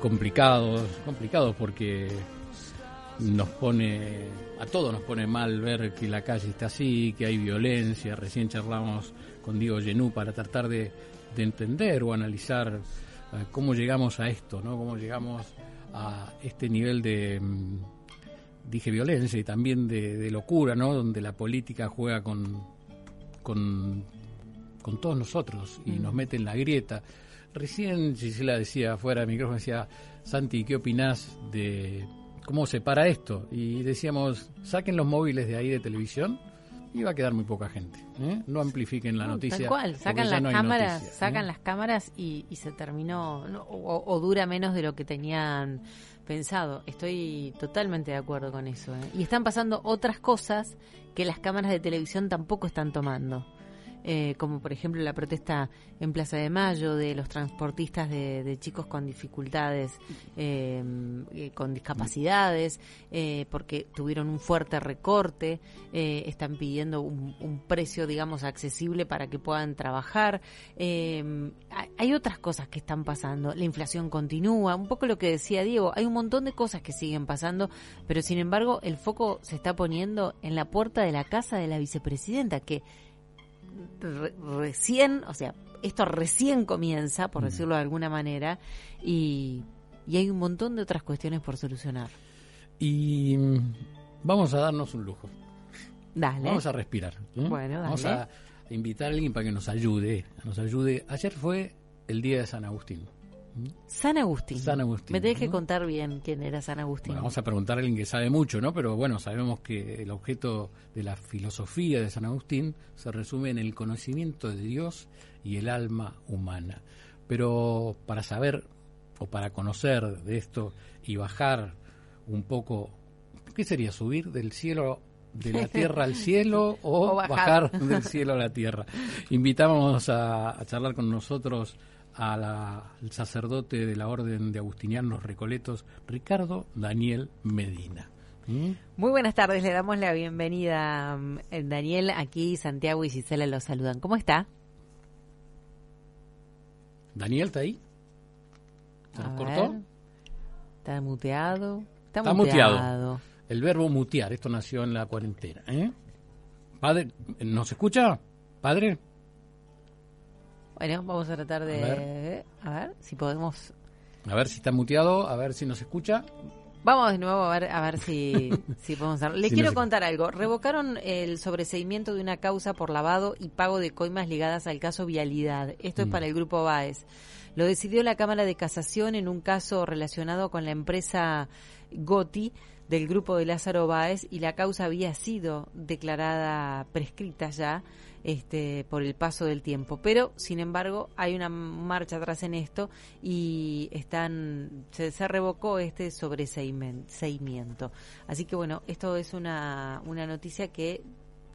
complicado, complicado porque nos pone, a todos nos pone mal ver que la calle está así, que hay violencia. Recién charlamos con Diego Genú para tratar de, entender o analizar eh, cómo llegamos a esto, ¿no? Cómo llegamos a este nivel de, mm, dije violencia y también de, locura, ¿no? Donde la política juega con, con, con todos nosotros y nos mete en la grieta. Recién Gisela decía afuera del micrófono, decía, Santi, ¿qué opinás de cómo se para esto? Y decíamos, saquen los móviles de ahí de televisión y va a quedar muy poca gente. ¿eh? No amplifiquen la noticia. Tal cual, sacan las cámaras, ¿eh? sacan las cámaras y, se terminó, o, dura menos de lo que tenían pensado. Estoy totalmente de acuerdo con eso. ¿eh? Y están pasando otras cosas que las cámaras de televisión tampoco están tomando. Eh, como por ejemplo la protesta en Plaza de Mayo de los transportistas de, chicos con dificultades, eh, eh, con discapacidades, porque tuvieron un fuerte recorte, están pidiendo un, precio, digamos, accesible para que puedan trabajar. hay otras cosas que están pasando, la inflación continúa, un poco lo que decía Diego, hay un montón de cosas que siguen pasando, pero sin embargo el foco se está poniendo en la puerta de la casa de la vicepresidenta, que recién, o sea, esto recién comienza, por decirlo de alguna manera, y, hay un montón de otras cuestiones por solucionar. Y mm, vamos a darnos un lujo. Dale. Vamos a respirar. ¿eh? Bueno, Vamos a invitar a alguien para que nos ayude. Nos ayude. Ayer fue el día de San Agustín. San Agustín. Me tenés que contar bien quién era San Agustín. vamos a preguntar a alguien que sabe mucho, ¿no? Pero bueno, sabemos que el objeto de la filosofía de San Agustín se resume en el conocimiento de Dios y el alma humana. Pero para saber o para conocer de esto y bajar un poco, ¿qué sería? ¿Subir del cielo de la tierra al cielo o, bajar. del cielo a la tierra. Invitamos a, a charlar con nosotros al sacerdote de la Orden de Agustinianos Recoletos, Ricardo Daniel Medina. ¿Mm? Muy buenas tardes, le damos la bienvenida mm, Daniel, aquí Santiago y Gisela lo saludan. ¿Cómo está? Daniel, ¿está ahí? ¿Se cortó? Está muteado. Está, muteado. El verbo mutear, esto nació en la cuarentena. ¿eh? Padre, ¿nos escucha? ¿Padre? Bueno, vamos a tratar de... A ver, si podemos... A ver si está muteado, a ver si nos escucha. Vamos de nuevo a ver, a ver si, si podemos hacer. Le quiero contar algo. Revocaron el sobreseimiento de una causa por lavado y pago de coimas ligadas al caso Vialidad. Esto es mm. para el Grupo Baez. Lo decidió la Cámara de Casación en un caso relacionado con la empresa Goti del grupo de Lázaro Báez y la causa había sido declarada prescrita ya este, por el paso del tiempo. Pero, sin embargo, hay una marcha atrás en esto y están se, revocó este sobreseimiento. Así que, bueno, esto es una, una noticia que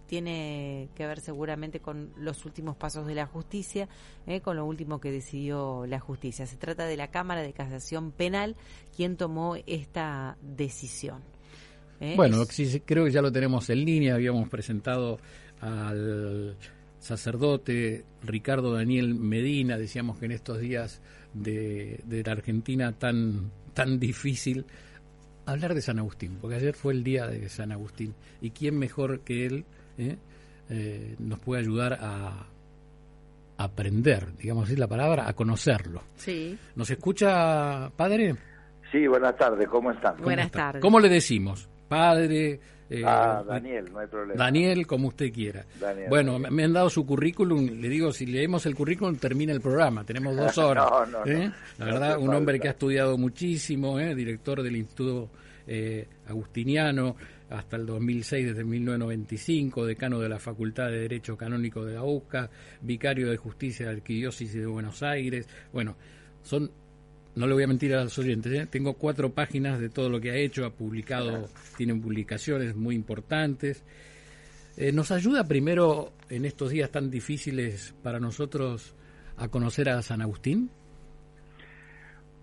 tiene que ver seguramente con los últimos pasos de la justicia, eh, con lo último que decidió la justicia. Se trata de la Cámara de Casación Penal quien tomó esta decisión. Eh, bueno, creo que ya lo tenemos en línea, habíamos presentado al sacerdote Ricardo Daniel Medina, decíamos que en estos días de, la Argentina tan, tan difícil, hablar de San Agustín, porque ayer fue el día de San Agustín, y quién mejor que él eh, eh, nos puede ayudar a aprender, digamos así la palabra, a conocerlo. Sí. ¿Nos escucha, padre? Sí, buenas tardes, ¿cómo están? buenas tardes. ¿Cómo le decimos? Padre, eh, ah, Daniel, no hay problema. Daniel, como usted quiera. bueno, me han dado su currículum, le digo, si leemos el currículum termina el programa, tenemos dos horas. ¿eh? La verdad, un hombre que ha estudiado muchísimo, ¿eh? director del Instituto Agustiniano hasta el 2006, desde 1995, decano de la Facultad de Derecho Canónico de la UCA, vicario de Justicia de la Arquidiócesis de Buenos Aires. Bueno, son no le voy a mentir a los oyentes, ¿eh? tengo cuatro páginas de todo lo que ha hecho, ha publicado, tienen publicaciones muy importantes. Eh, ¿Nos ayuda primero en estos días tan difíciles para nosotros a conocer a San Agustín?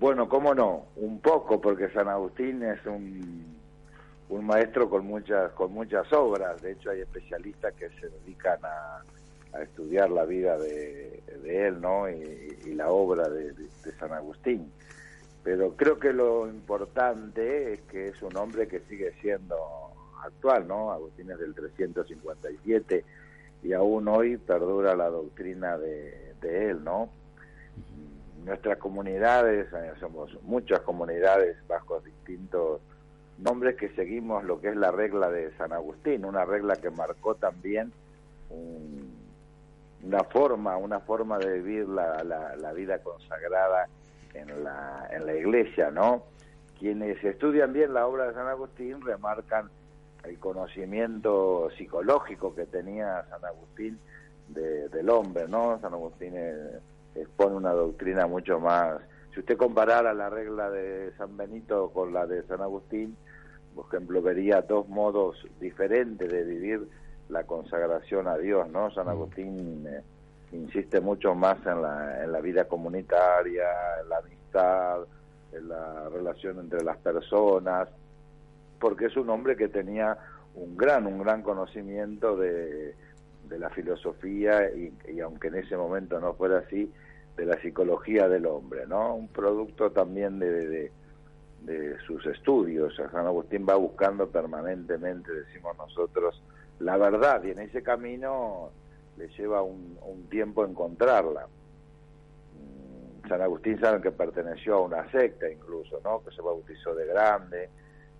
Bueno, cómo no, un poco, porque San Agustín es un, un maestro con muchas, con muchas obras, de hecho hay especialistas que se dedican a, a estudiar la vida de, él ¿no? y, la obra de, San Agustín. pero creo que lo importante es que es un hombre que sigue siendo actual, ¿no? Agustín es del 357 y aún hoy perdura la doctrina de, de él, ¿no? Nuestras comunidades, eh, somos muchas comunidades bajo distintos nombres que seguimos lo que es la regla de San Agustín, una regla que marcó también una forma, una forma de vivir la, la, vida consagrada en la, en la iglesia, ¿no? Quienes estudian bien la obra de San Agustín remarcan el conocimiento psicológico que tenía San Agustín del hombre, ¿no? San Agustín eh, expone una doctrina mucho más... Si usted comparara la regla de San Benito con la de San Agustín, por ejemplo, vería dos modos diferentes de vivir la consagración a Dios, ¿no? San mm. Agustín eh, insiste mucho más en la, en la vida comunitaria, en la amistad, en la relación entre las personas, porque es un hombre que tenía un gran, un gran conocimiento de, de la filosofía y, y, aunque en ese momento no fuera así, de la psicología del hombre, ¿no? Un producto también de, de, de sus estudios. San Agustín va buscando permanentemente, decimos nosotros, la verdad y en ese camino le lleva un, tiempo encontrarla. Mm, San Agustín saben que perteneció a una secta incluso, ¿no? Que se bautizó de grande,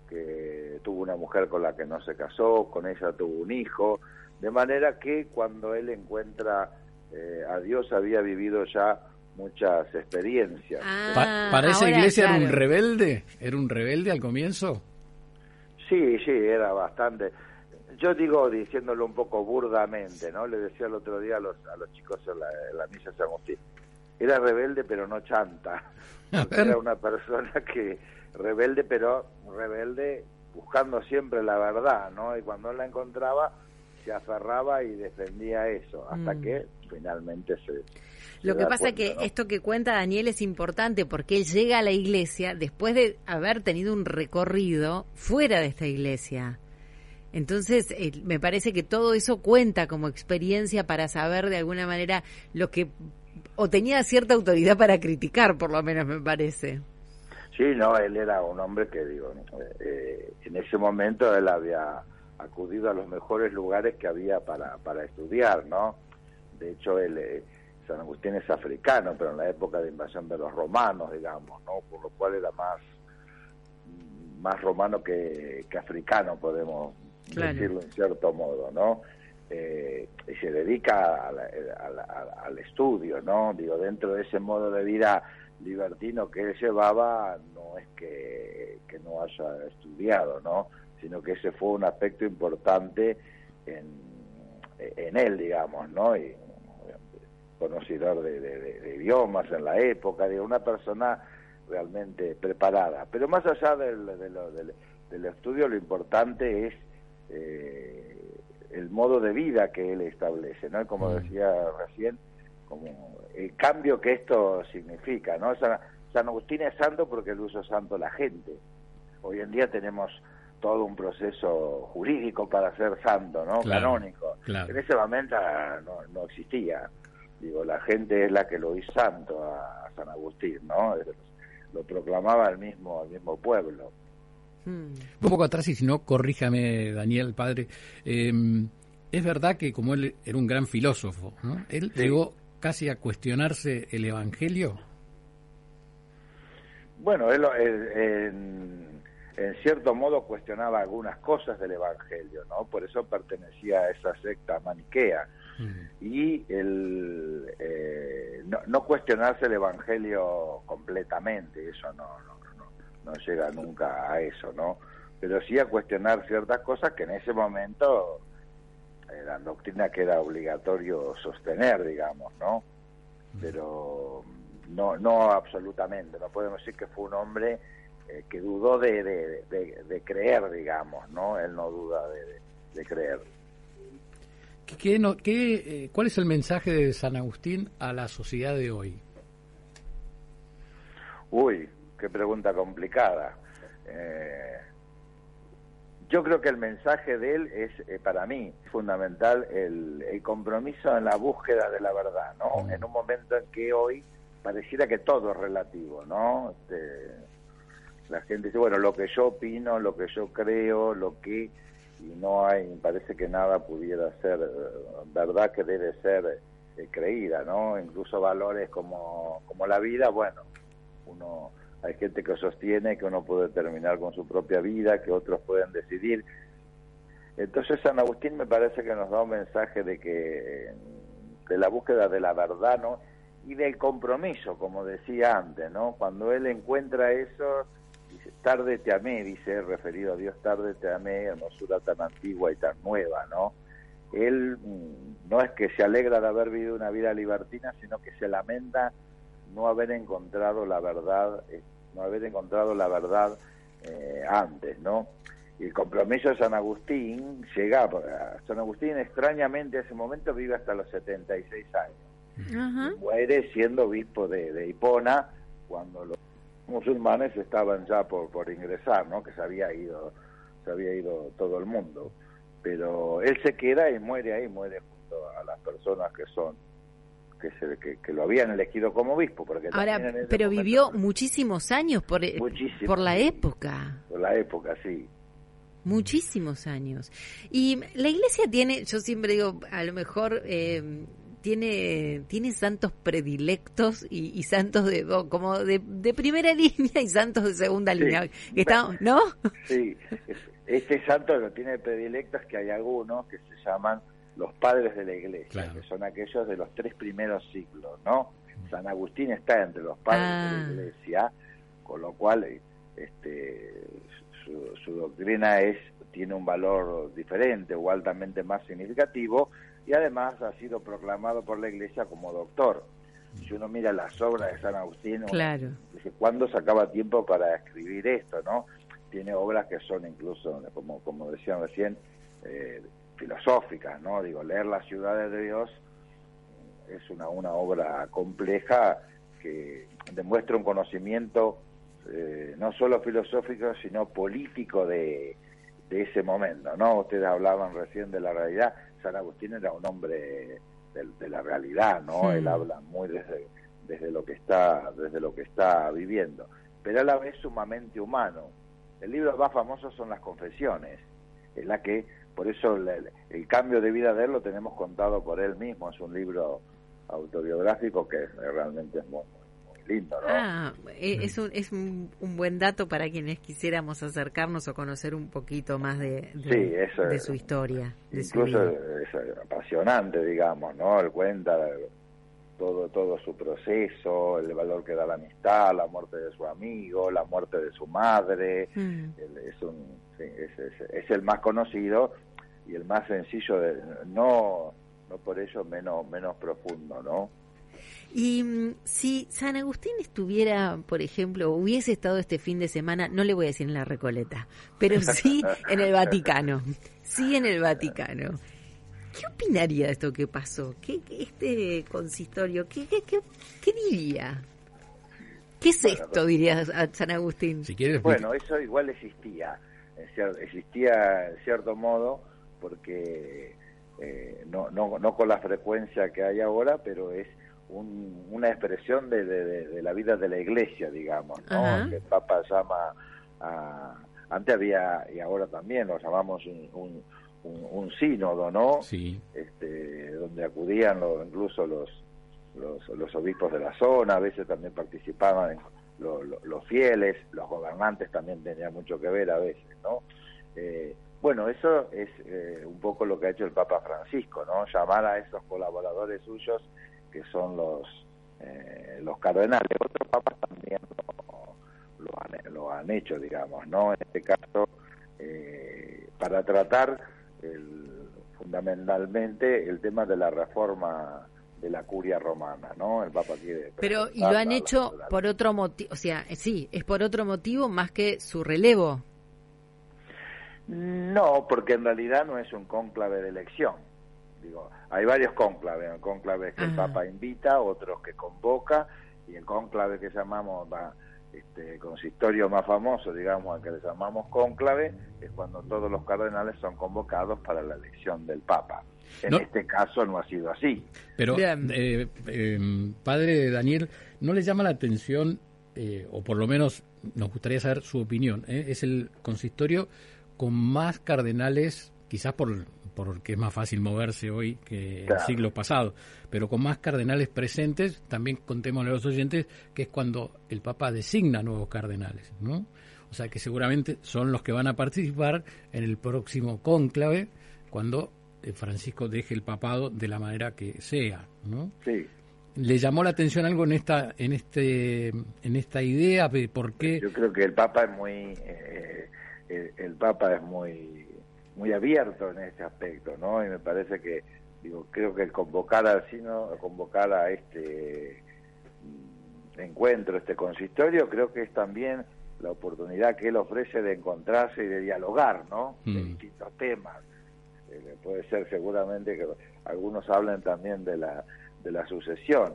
que tuvo una mujer con la que no se casó, con ella tuvo un hijo, de manera que cuando él encuentra eh, a Dios había vivido ya muchas experiencias. Ah, ¿Para esa iglesia era un rebelde? ¿Era un rebelde al comienzo? Sí, sí, era bastante. Yo digo, diciéndolo un poco burdamente, ¿no? Le decía el otro día a los, a los chicos en la, en la misa San Agustín. Era rebelde, pero no chanta. Era una persona que, rebelde, pero rebelde buscando siempre la verdad, ¿no? Y cuando la encontraba, se aferraba y defendía eso, hasta mm. que finalmente se, lo que pasa es que esto que cuenta Daniel es importante porque él llega a la iglesia después de haber tenido un recorrido fuera de esta iglesia. Entonces, eh, me parece que todo eso cuenta como experiencia para saber de alguna manera lo que, o tenía cierta autoridad para criticar, por lo menos me parece. Sí, no, él era un hombre que, digo, eh, en ese momento él había acudido a los mejores lugares que había para, para estudiar, ¿no? De hecho, él, eh, San Agustín es africano, pero en la época de invasión de los romanos, digamos, ¿no? Por lo cual era más, más romano que, africano, podemos decirlo en cierto modo, ¿no? Eh, y se dedica al estudio, ¿no? Digo, dentro de ese modo de vida libertino que él llevaba, no es que, no haya estudiado, ¿no? Sino que ese fue un aspecto importante en, en él, digamos, ¿no? Y conocedor de, idiomas en la época, de una persona realmente preparada. Pero más allá del, del, estudio, lo importante es eh, el modo de vida que él establece, ¿no? Como mm. decía recién, como el cambio que esto significa, ¿no? San, Agustín es santo porque él usa santo la gente. Hoy en día tenemos todo un proceso jurídico para ser santo, ¿no? Canónico. En ese momento no, no existía digo, la gente es la que lo hizo santo a, San Agustín, ¿no? Lo proclamaba el mismo, el mismo pueblo. Hmm. Un poco atrás, y si no, corríjame, Daniel, padre. Em, es verdad que como él era un gran filósofo, ¿no? Él llegó casi a cuestionarse el Evangelio. Bueno, él en, en, cierto modo cuestionaba algunas cosas del Evangelio, ¿no? Por eso pertenecía a esa secta maniquea y el, eh, no, cuestionarse el Evangelio completamente, eso no, no, no, llega nunca a eso, ¿no? Pero sí a cuestionar ciertas cosas que en ese momento la doctrina que era obligatorio sostener, digamos, ¿no? Pero no, no absolutamente, no podemos decir que fue un hombre eh, que dudó de, de, creer, digamos, ¿no? Él no duda de creer. ¿Qué, qué, eh, ¿Cuál es el mensaje de San Agustín a la sociedad de hoy? Uy, qué pregunta complicada. Eh, yo creo que el mensaje de él es, eh, para mí, fundamental el, compromiso en la búsqueda de la verdad, ¿no? Mm. En un momento en que hoy pareciera que todo es relativo, ¿no? Este, la gente dice, bueno, lo que yo opino, lo que yo creo, lo que... Y no hay, parece que nada pudiera ser eh, verdad que debe ser eh, creída, ¿no? Incluso valores como, como la vida, bueno, uno hay gente que sostiene que uno puede terminar con su propia vida, que otros pueden decidir. Entonces San Agustín me parece que nos da un mensaje de que de la búsqueda de la verdad, ¿no? Y del compromiso, como decía antes, ¿no? Cuando él encuentra eso, dice, tarde te amé, dice, referido a Dios, tarde te amé, hermosura tan antigua y tan nueva, ¿no? Él mm, no es que se alegra de haber vivido una vida libertina, sino que se lamenta no haber encontrado la verdad, eh, no haber encontrado la verdad eh, antes, ¿no? Y el compromiso de San Agustín llega, San Agustín extrañamente a ese momento vive hasta los 76 años. Muere siendo obispo de, Hipona cuando los musulmanes estaban ya por, por ingresar, ¿no? Que se había ido, se había ido todo el mundo. Pero él se queda y muere ahí, muere junto a las personas que son que, se, que, lo habían elegido como obispo. Porque Ahora, pero vivió muchísimos años por, eh, por la época. Por la época, sí. Muchísimos años. Y la iglesia tiene, yo siempre digo, a lo mejor eh, tiene, tiene santos predilectos y, santos de como de, primera línea y santos de segunda línea. ¿No? Sí, este santo lo tiene predilectos que hay algunos que se llaman los padres de la iglesia, que son aquellos de los tres primeros siglos, ¿no? San Agustín está entre los padres de la ah. iglesia, con lo cual este, su, doctrina es tiene un valor diferente o altamente más significativo y además ha sido proclamado por la iglesia como doctor. Si uno mira las obras de San Agustín, claro. dice, ¿cuándo sacaba tiempo para escribir esto? no Tiene obras que son incluso, como, como decían recién, eh, filosóficas, ¿no? Digo, leer las ciudades de Dios es una, una obra compleja que demuestra un conocimiento eh, no solo filosófico, sino político de, de ese momento, ¿no? Ustedes hablaban recién de la realidad, San Agustín era un hombre de, la realidad, ¿no? Él habla muy desde, desde lo que está desde lo que está viviendo, pero a la vez sumamente humano. El libro más famoso son las confesiones, en la que por eso el, cambio de vida de él lo tenemos contado por él mismo, es un libro autobiográfico que realmente es muy, lindo. ¿no? Ah, eh, es, un, es un, buen dato para quienes quisiéramos acercarnos o conocer un poquito más de, de, su historia. incluso es apasionante, digamos, ¿no? Él cuenta todo, todo su proceso, el valor que da la amistad, la muerte de su amigo, la muerte de su madre. Mm. es, un, es, es, el más conocido y el más sencillo, de, no, no por ello menos, menos profundo, ¿no? Y mm, si San Agustín estuviera, por ejemplo, hubiese estado este fin de semana, no le voy a decir en la Recoleta, pero sí en el Vaticano, sí en el Vaticano. ¿Qué opinaría de esto que pasó? ¿Qué, este consistorio? ¿Qué, qué, qué, diría? ¿Qué es esto, diría San Agustín? Si quieres, bueno, eso igual existía, existía en cierto modo, porque eh, no, no, no con la frecuencia que hay ahora, pero es una expresión de, de, la vida de la iglesia, digamos, ¿no? Que el Papa llama a... Antes había, y ahora también lo llamamos un, un, sínodo, ¿no? Sí. Este, donde acudían incluso los, los, los, obispos de la zona, a veces también participaban los fieles, los gobernantes también tenían mucho que ver a veces, ¿no? Eh, bueno, eso es eh, un poco lo que ha hecho el Papa Francisco, ¿no? Llamar a esos colaboradores suyos que son los eh, los cardenales. Otros papas también lo, han, lo, han, hecho, digamos, ¿no? En este caso, eh, para tratar el, fundamentalmente el tema de la reforma de la curia romana, ¿no? El Papa quiere. Pero y lo han hecho por otro motivo, o sea, sí, es por otro motivo más que su relevo. No, porque en realidad no es un cónclave de elección. Digo, hay varios cónclaves, cónclaves que el Papa invita, otros que convoca, y el cónclave que llamamos este consistorio más famoso, digamos, al que le llamamos cónclave, es cuando todos los cardenales son convocados para la elección del Papa. En este caso no ha sido así. Pero, eh, eh, padre Daniel, ¿no le llama la atención, eh, o por lo menos nos gustaría saber su opinión, es el consistorio con más cardenales, quizás por porque es más fácil moverse hoy que el siglo pasado, pero con más cardenales presentes, también contémosle a los oyentes que es cuando el Papa designa nuevos cardenales, ¿no? O sea que seguramente son los que van a participar en el próximo cónclave cuando eh, Francisco deje el papado de la manera que sea, ¿no? Sí. ¿Le llamó la atención algo en esta en este en esta idea? ¿Por qué? Yo creo que el Papa es muy eh, el Papa es muy muy abierto en ese aspecto, ¿no? Y me parece que, digo, creo que el convocar al sino, convocar a este mm, encuentro, este consistorio, creo que es también la oportunidad que él ofrece de encontrarse y de dialogar, ¿no? De mm. distintos temas. Eh, puede ser seguramente que algunos hablen también de la, de la sucesión,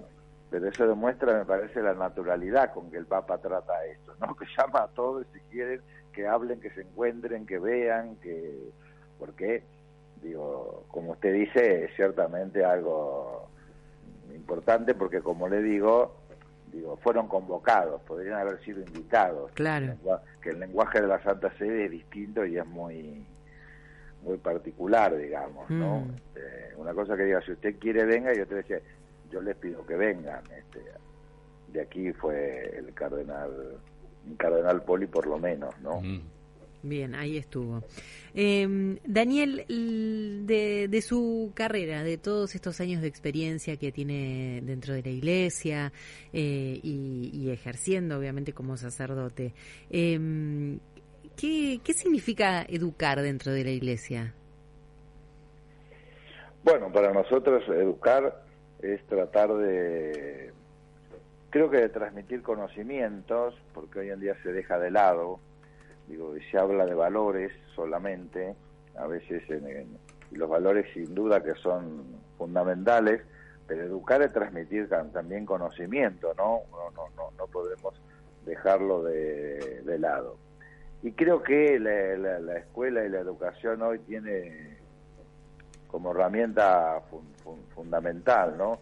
pero eso demuestra, me parece, la naturalidad con que el Papa trata esto, ¿no? Que llama a todos, si quieren, que hablen, que se encuentren, que vean, que porque, digo, como usted dice, es ciertamente algo importante porque, como le digo, digo, fueron convocados, podrían haber sido invitados. Claro. Que el lenguaje de la Santa Sede es distinto y es muy muy particular, digamos, ¿no? Mm. Este, una cosa que diga, si usted quiere venga, y otra dice, yo les pido que vengan. Este, de aquí fue el cardenal, cardenal Poli por lo menos, ¿no? Mm. Bien, ahí estuvo. Eh, Daniel, de, de, su carrera, de todos estos años de experiencia que tiene dentro de la iglesia eh, y, ejerciendo, obviamente, como sacerdote, eh, ¿qué, ¿qué significa educar dentro de la iglesia? Bueno, para nosotros educar es tratar de, creo que de transmitir conocimientos, porque hoy en día se deja de lado digo, se habla de valores solamente, a veces en, los valores sin duda que son fundamentales, pero educar es transmitir también conocimiento, ¿no? No, no, no, no podemos dejarlo de, lado. Y creo que la, escuela y la educación hoy tiene como herramienta fundamental, ¿no?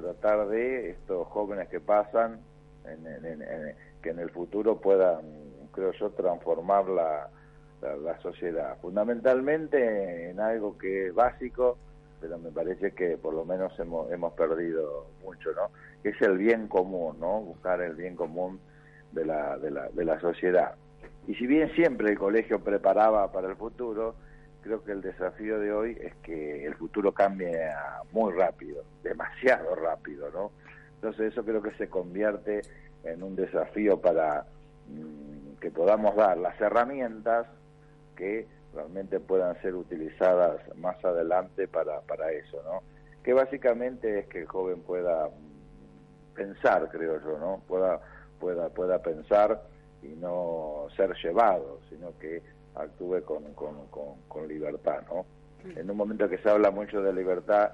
Tratar de estos jóvenes que pasan, que en el futuro puedan creo yo, transformar la, la, sociedad. Fundamentalmente en algo que es básico, pero me parece que por lo menos hemos, hemos perdido mucho, ¿no? Es el bien común, ¿no? Buscar el bien común de la, de la, de la sociedad. Y si bien siempre el colegio preparaba para el futuro, creo que el desafío de hoy es que el futuro cambie muy rápido, demasiado rápido, ¿no? Entonces eso creo que se convierte en un desafío para Mm, que podamos dar las herramientas que realmente puedan ser utilizadas más adelante para, para eso, ¿no? Que básicamente es que el joven pueda mm, pensar, creo yo, ¿no? Pueda, pueda, pueda pensar y no ser llevado, sino que actúe con, con, con, libertad, ¿no? En un momento que se habla mucho de libertad,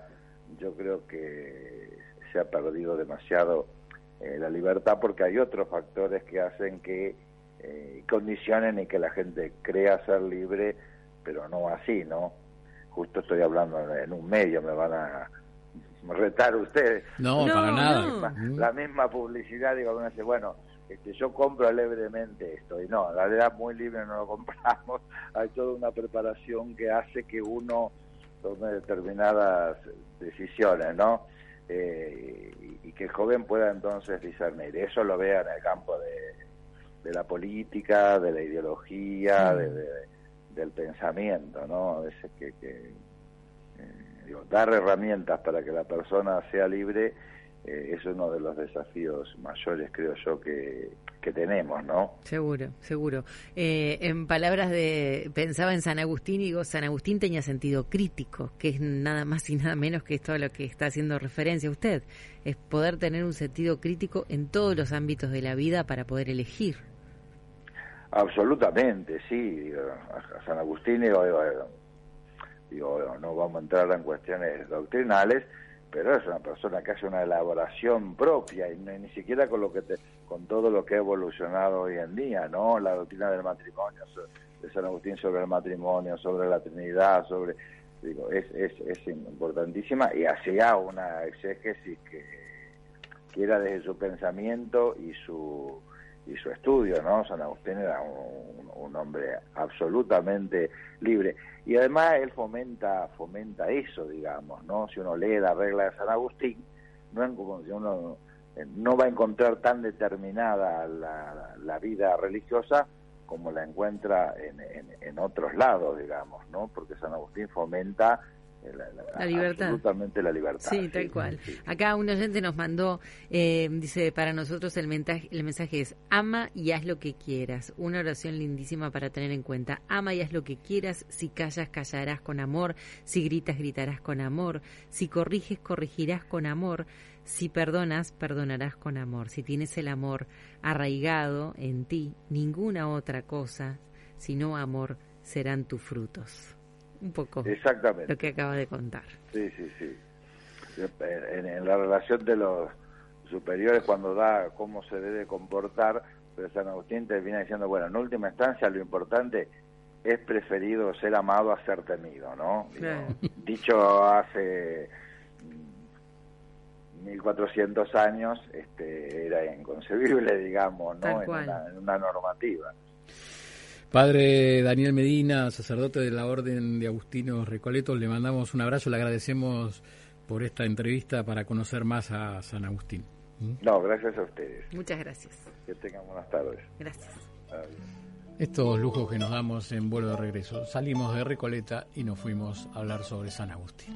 yo creo que se ha perdido demasiado eh, la libertad porque hay otros factores que hacen que eh, condicionen y que la gente crea ser libre, pero no así, ¿no? Justo estoy hablando en un medio, me van a retar ustedes. No, para nada. La misma, publicidad, digo, uno dice, bueno, este, yo compro libremente esto, y no, la verdad muy libre no lo compramos, hay toda una preparación que hace que uno tome determinadas decisiones, ¿no? Eh, y, que el joven pueda entonces discernir. Eso lo vea en el campo de, la política, de la ideología, mm. de, del pensamiento, ¿no? A veces que, que eh, dar herramientas para que la persona sea libre eh, es uno de los desafíos mayores, creo yo, que, que tenemos, ¿no? Seguro, seguro. Eh, en palabras de, pensaba en San Agustín y digo, San Agustín tenía sentido crítico, que es nada más y nada menos que todo lo que está haciendo referencia usted, es poder tener un sentido crítico en todos los ámbitos de la vida para poder elegir. Absolutamente, sí. San Agustín, digo, digo, no vamos a entrar en cuestiones doctrinales, pero es una persona que hace una elaboración propia y ni siquiera con lo que con todo lo que ha evolucionado hoy en día, ¿no? La doctrina del matrimonio de San Agustín sobre el matrimonio, sobre la Trinidad, sobre digo, es, es, es importantísima y hacía una exégesis que, que era desde su pensamiento y su y su estudio, ¿no? San Agustín era un, hombre absolutamente libre. Y además él fomenta, fomenta eso, digamos, ¿no? Si uno lee la regla de San Agustín, no, uno eh, no va a encontrar tan determinada la, la vida religiosa como la encuentra en, en, otros lados, digamos, ¿no? Porque San Agustín fomenta la, libertad. Absolutamente la libertad. Sí, tal cual. Acá un oyente nos mandó, eh, dice, para nosotros el mensaje, el mensaje es, ama y haz lo que quieras. Una oración lindísima para tener en cuenta. Ama y haz lo que quieras. Si callas, callarás con amor. Si gritas, gritarás con amor. Si corriges, corregirás con amor. Si perdonas, perdonarás con amor. Si tienes el amor arraigado en ti, ninguna otra cosa, sino amor, serán tus frutos un poco Exactamente. lo que acaba de contar. Sí, sí, sí. En, la relación de los superiores, cuando da cómo se debe comportar, pero San Agustín termina diciendo, bueno, en última instancia lo importante es preferido ser amado a ser temido, ¿no? dicho hace 1400 mm, años, este, era inconcebible, digamos, ¿no? En en una normativa. Padre Daniel Medina, sacerdote de la Orden de Agustinos Recoletos, le mandamos un abrazo, le agradecemos por esta entrevista para conocer más a San Agustín. ¿Mm? No, gracias a ustedes. Muchas gracias. Que tengan buenas tardes. Gracias. Estos lujos que nos damos en vuelo de regreso. Salimos de Recoleta y nos fuimos a hablar sobre San Agustín.